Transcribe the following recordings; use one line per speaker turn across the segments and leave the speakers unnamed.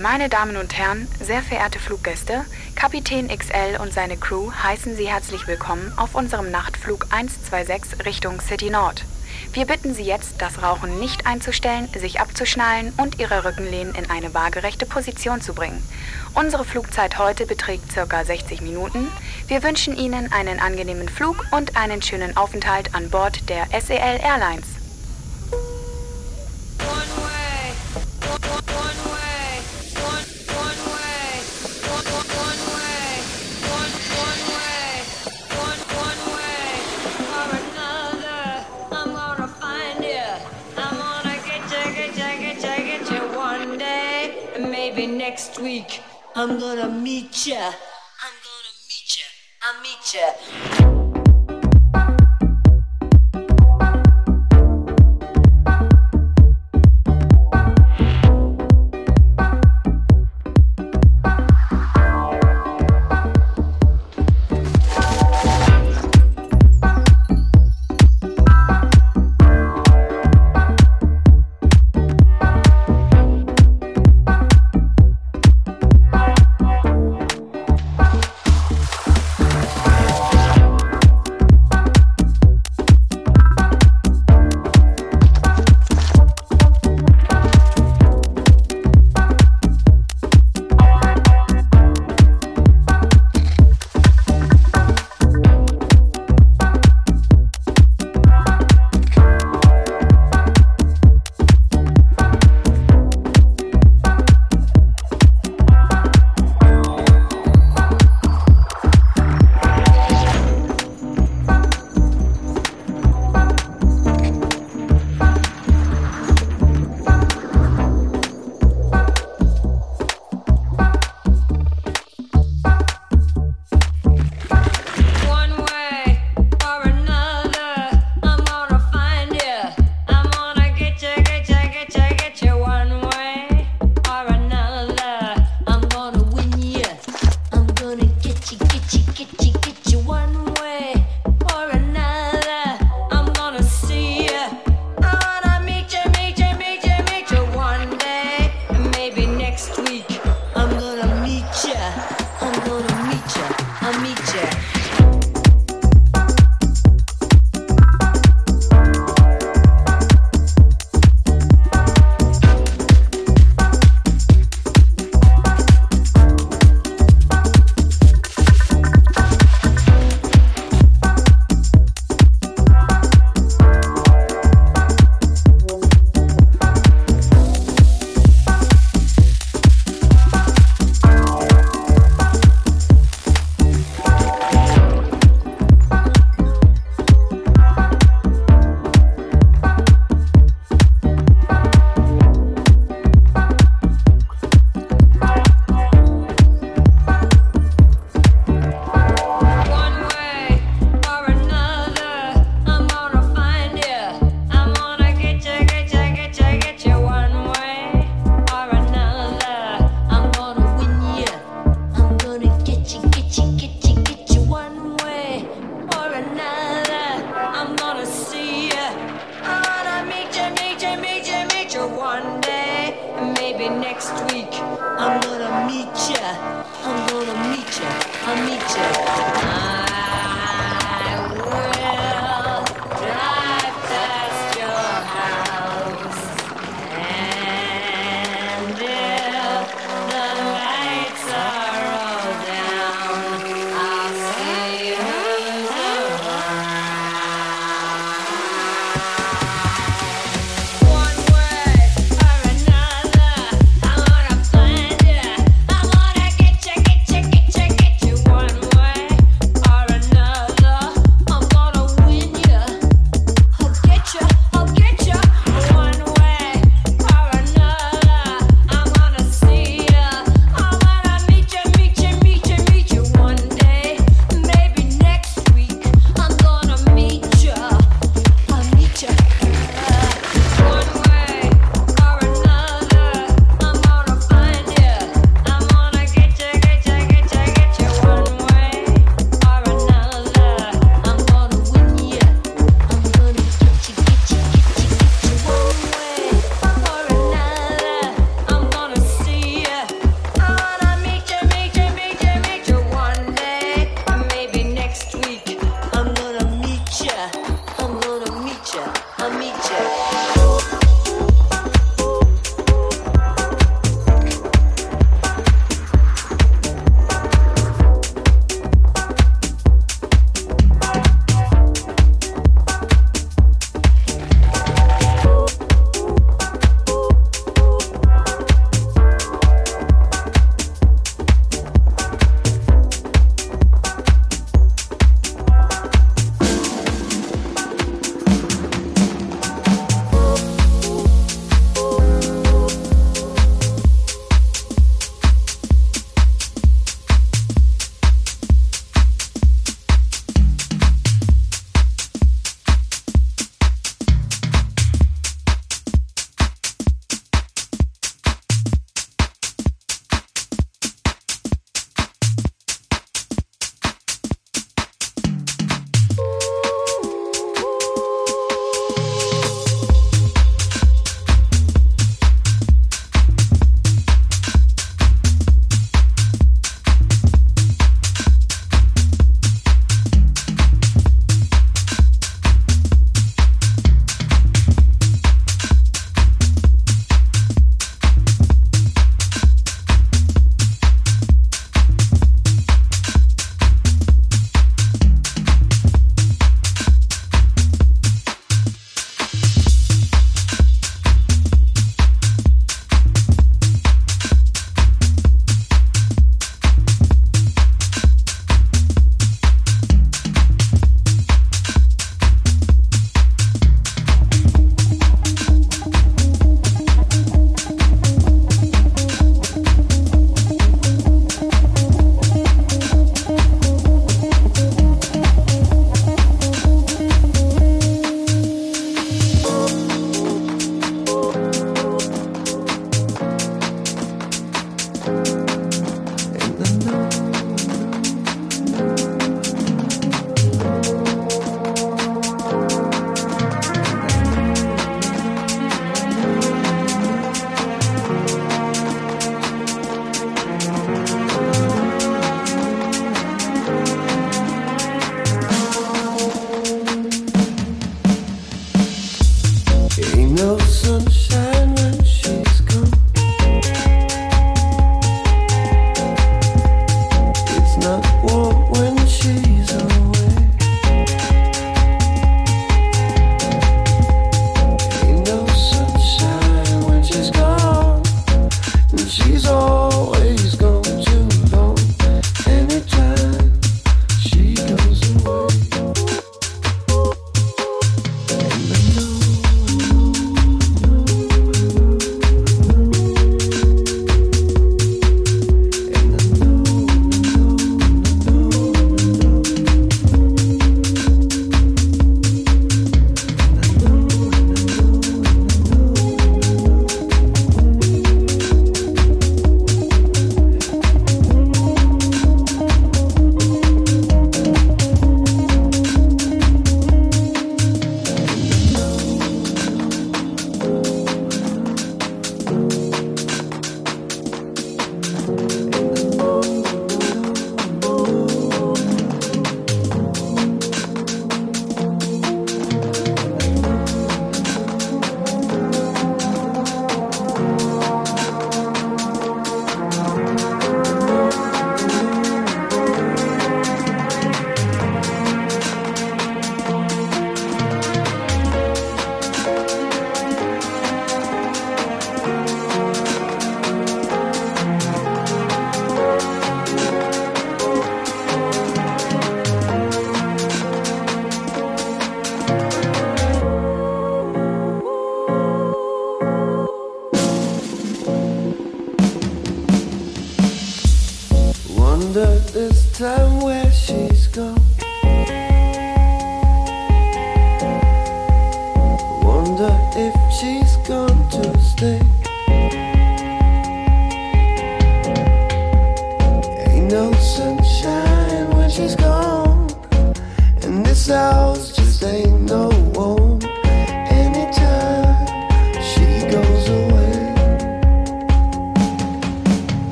Meine Damen und Herren, sehr verehrte Fluggäste, Kapitän XL und seine Crew heißen Sie herzlich willkommen auf unserem Nachtflug 126 Richtung City Nord. Wir bitten Sie jetzt, das Rauchen nicht einzustellen, sich abzuschnallen und Ihre Rückenlehnen in eine waagerechte Position zu bringen. Unsere Flugzeit heute beträgt ca. 60 Minuten. Wir wünschen Ihnen einen angenehmen Flug und einen schönen Aufenthalt an Bord der SEL Airlines.
baby, next week I'm gonna meet ya. I'm gonna meet ya. I'll meet
ya.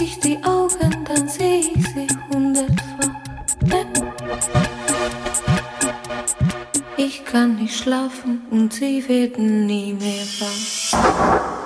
ich
die Augen, dann sehe ich sie hundertfach. Ich kann nicht schlafen und sie werden nie mehr wach.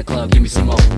The club, give me some more.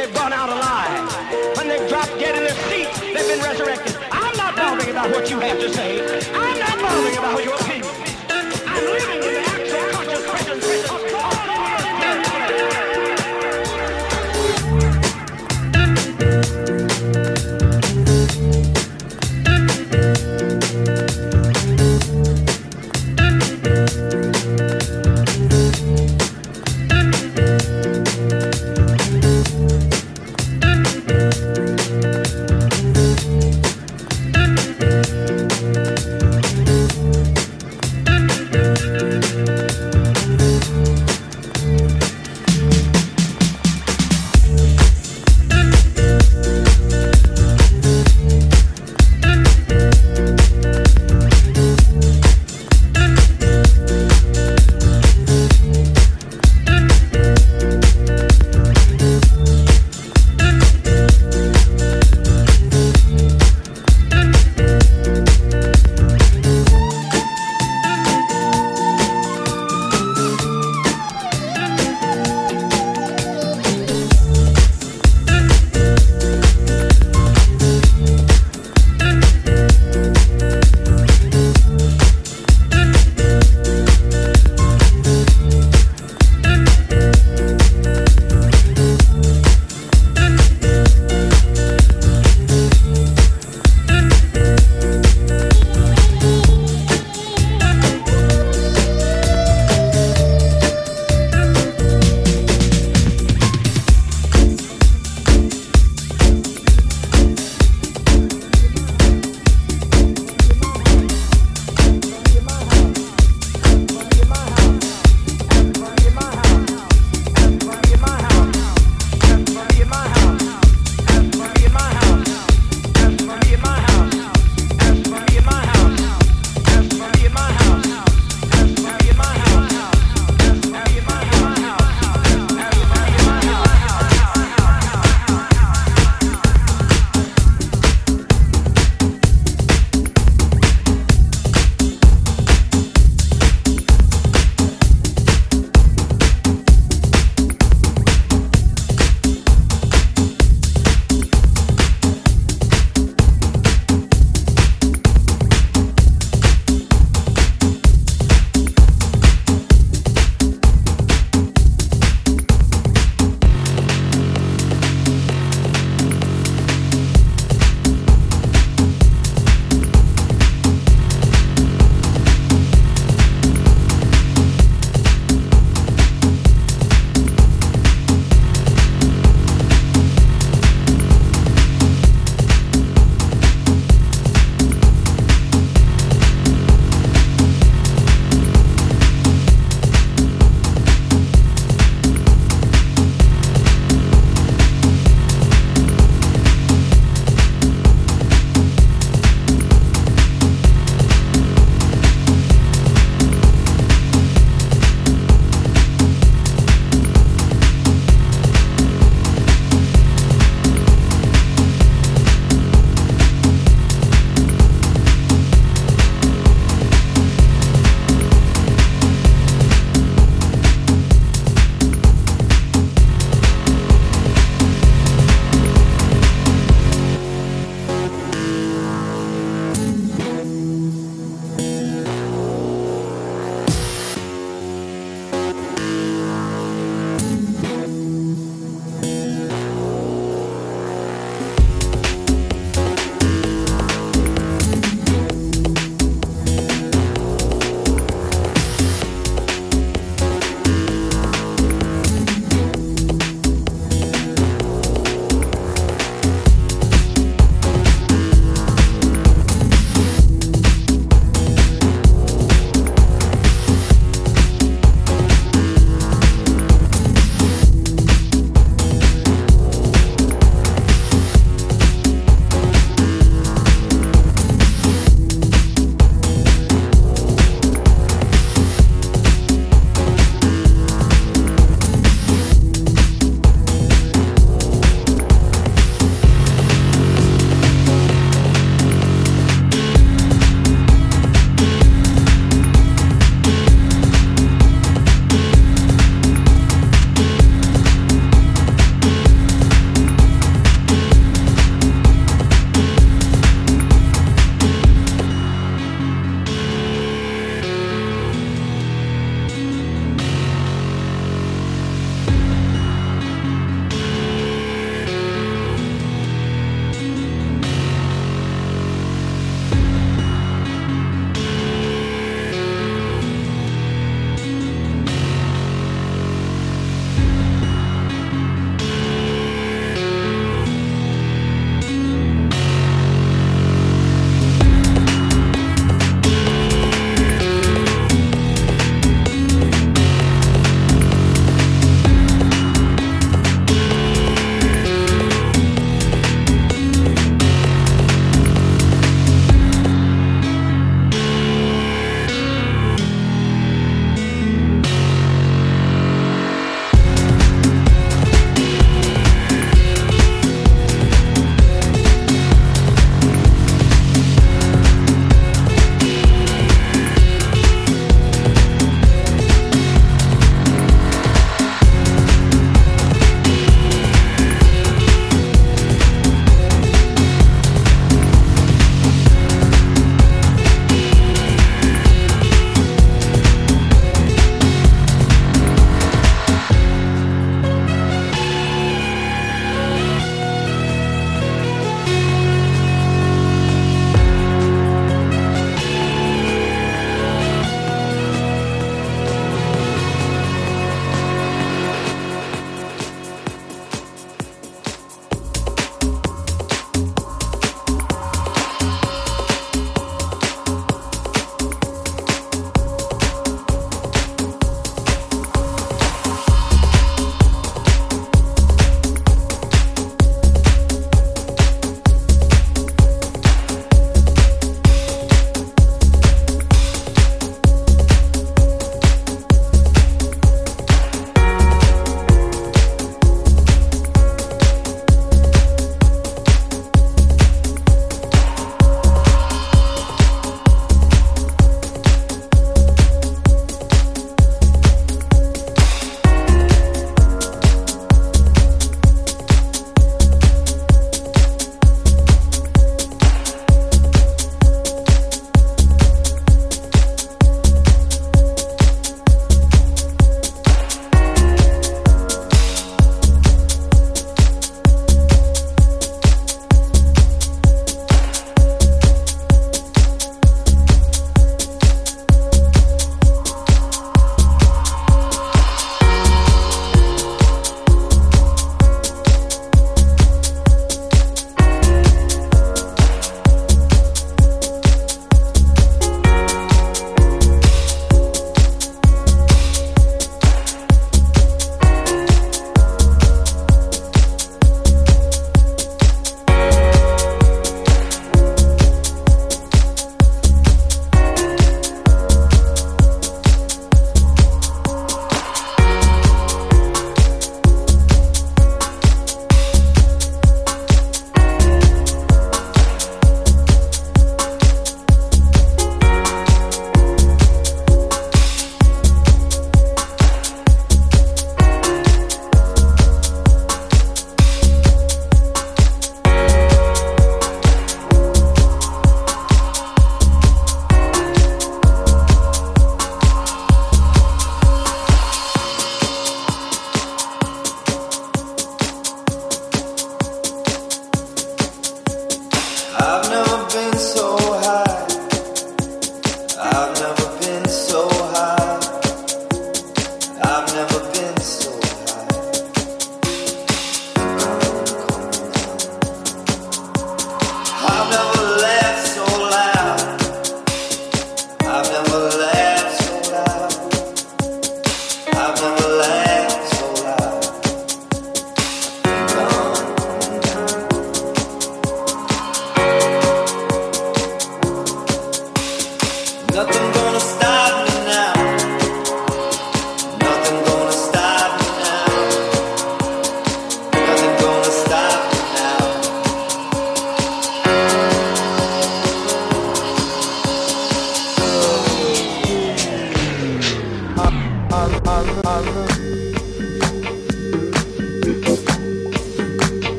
really
run
out